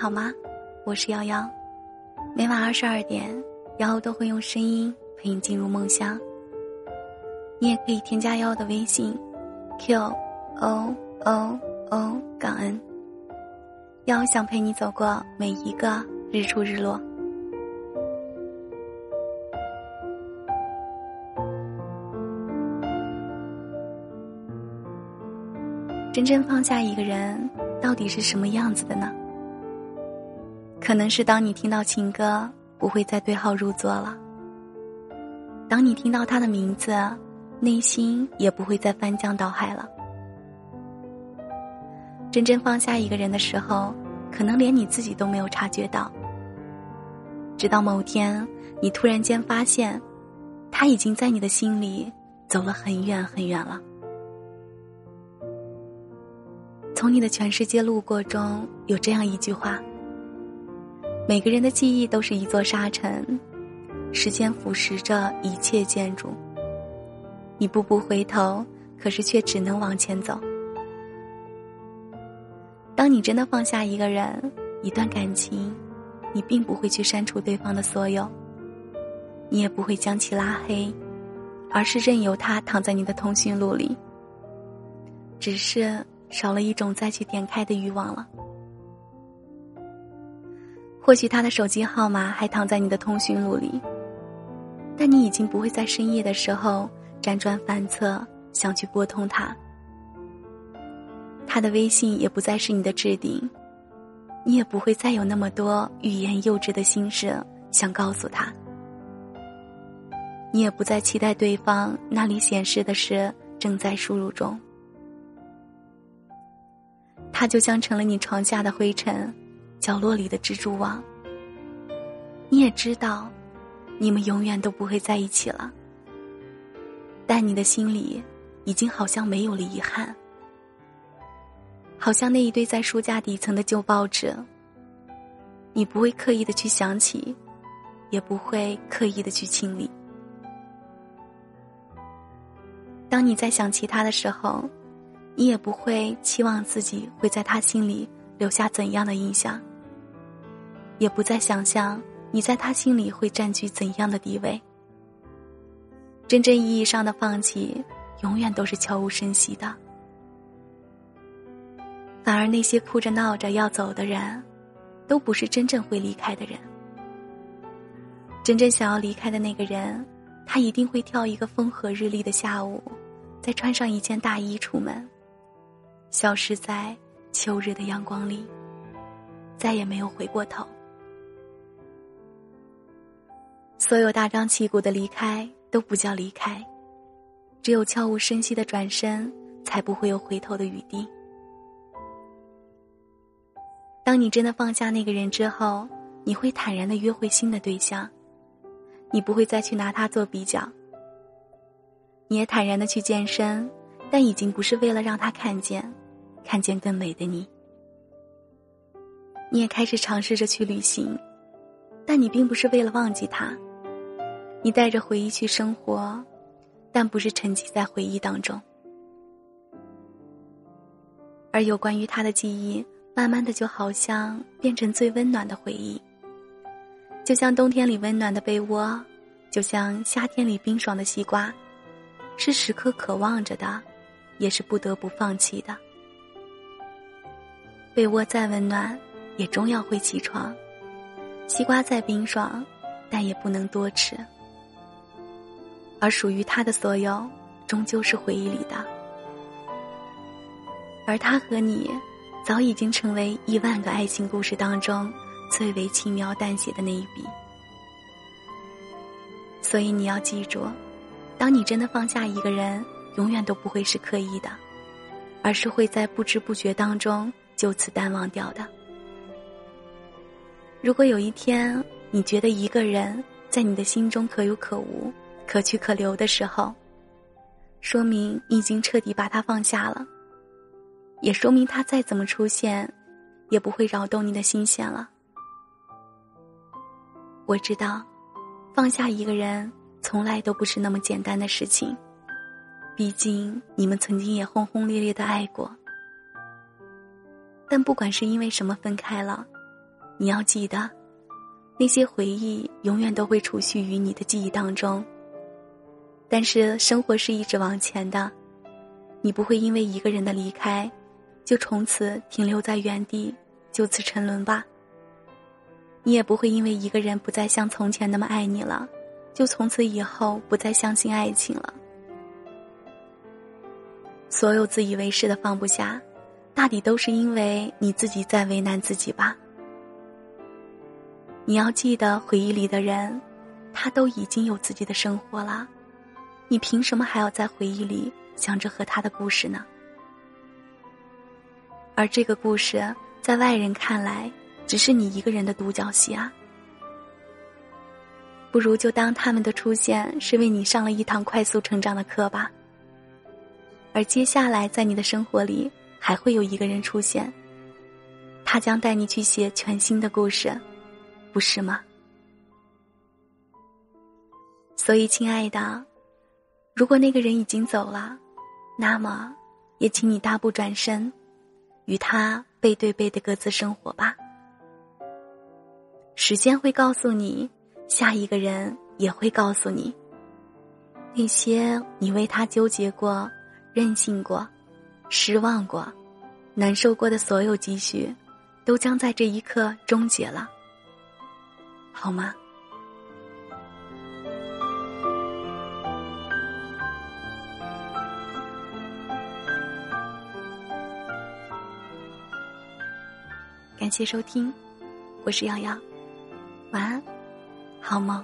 好吗？我是瑶瑶，每晚二十二点，瑶都会用声音陪你进入梦乡。你也可以添加瑶的微信，q o o o 感恩。瑶想陪你走过每一个日出日落。真正放下一个人，到底是什么样子的呢？可能是当你听到情歌，不会再对号入座了；当你听到他的名字，内心也不会再翻江倒海了。真正放下一个人的时候，可能连你自己都没有察觉到，直到某天，你突然间发现，他已经在你的心里走了很远很远了。从你的全世界路过中有这样一句话：每个人的记忆都是一座沙尘，时间腐蚀着一切建筑。你步步回头，可是却只能往前走。当你真的放下一个人、一段感情，你并不会去删除对方的所有，你也不会将其拉黑，而是任由他躺在你的通讯录里。只是。少了一种再去点开的欲望了。或许他的手机号码还躺在你的通讯录里，但你已经不会在深夜的时候辗转反侧想去拨通他。他的微信也不再是你的置顶，你也不会再有那么多欲言又止的心事想告诉他。你也不再期待对方那里显示的是正在输入中。他就像成了你床下的灰尘，角落里的蜘蛛网。你也知道，你们永远都不会在一起了。但你的心里，已经好像没有了遗憾，好像那一堆在书架底层的旧报纸。你不会刻意的去想起，也不会刻意的去清理。当你在想起他的时候。你也不会期望自己会在他心里留下怎样的印象，也不再想象你在他心里会占据怎样的地位。真正意义上的放弃，永远都是悄无声息的。反而那些哭着闹着要走的人，都不是真正会离开的人。真正想要离开的那个人，他一定会挑一个风和日丽的下午，再穿上一件大衣出门。消失在秋日的阳光里，再也没有回过头。所有大张旗鼓的离开都不叫离开，只有悄无声息的转身，才不会有回头的余地。当你真的放下那个人之后，你会坦然的约会新的对象，你不会再去拿他做比较。你也坦然的去健身，但已经不是为了让他看见。看见更美的你，你也开始尝试着去旅行，但你并不是为了忘记他。你带着回忆去生活，但不是沉寂在回忆当中。而有关于他的记忆，慢慢的就好像变成最温暖的回忆，就像冬天里温暖的被窝，就像夏天里冰爽的西瓜，是时刻渴望着的，也是不得不放弃的。被窝再温暖，也终要会起床；西瓜再冰爽，但也不能多吃。而属于他的所有，终究是回忆里的。而他和你，早已经成为亿万个爱情故事当中最为轻描淡写的那一笔。所以你要记住，当你真的放下一个人，永远都不会是刻意的，而是会在不知不觉当中。就此淡忘掉的。如果有一天你觉得一个人在你的心中可有可无、可去可留的时候，说明你已经彻底把他放下了，也说明他再怎么出现，也不会扰动你的心弦了。我知道，放下一个人从来都不是那么简单的事情，毕竟你们曾经也轰轰烈烈的爱过。但不管是因为什么分开了，你要记得，那些回忆永远都会储蓄于你的记忆当中。但是生活是一直往前的，你不会因为一个人的离开，就从此停留在原地，就此沉沦吧。你也不会因为一个人不再像从前那么爱你了，就从此以后不再相信爱情了。所有自以为是的放不下，大抵都是因为你自己在为难自己吧。你要记得，回忆里的人，他都已经有自己的生活了，你凭什么还要在回忆里想着和他的故事呢？而这个故事，在外人看来，只是你一个人的独角戏啊。不如就当他们的出现是为你上了一堂快速成长的课吧。而接下来，在你的生活里还会有一个人出现，他将带你去写全新的故事，不是吗？所以，亲爱的，如果那个人已经走了，那么也请你大步转身，与他背对背的各自生活吧。时间会告诉你，下一个人也会告诉你，那些你为他纠结过。任性过，失望过，难受过的所有积蓄，都将在这一刻终结了，好吗？感谢收听，我是瑶瑶，晚安，好梦。